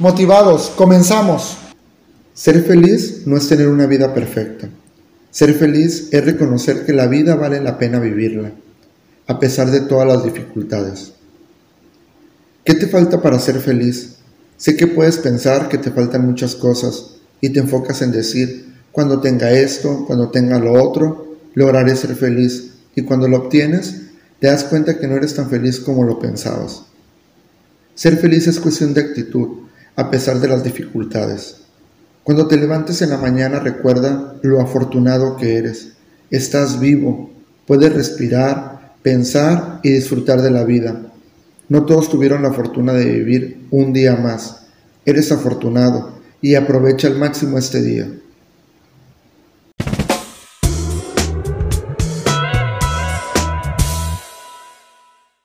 Motivados, comenzamos. Ser feliz no es tener una vida perfecta. Ser feliz es reconocer que la vida vale la pena vivirla, a pesar de todas las dificultades. ¿Qué te falta para ser feliz? Sé que puedes pensar que te faltan muchas cosas y te enfocas en decir, cuando tenga esto, cuando tenga lo otro, lograré ser feliz. Y cuando lo obtienes, te das cuenta que no eres tan feliz como lo pensabas. Ser feliz es cuestión de actitud a pesar de las dificultades. Cuando te levantes en la mañana recuerda lo afortunado que eres. Estás vivo, puedes respirar, pensar y disfrutar de la vida. No todos tuvieron la fortuna de vivir un día más. Eres afortunado y aprovecha al máximo este día.